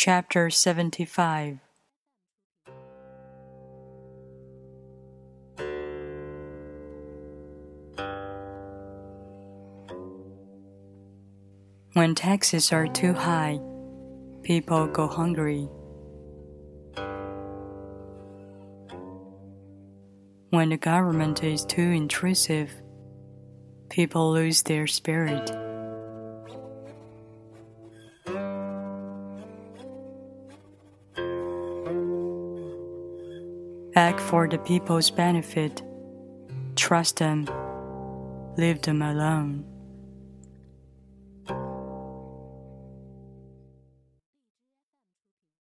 Chapter 75 When taxes are too high, people go hungry. When the government is too intrusive, people lose their spirit. Act for the people's benefit. Trust them. Leave them alone.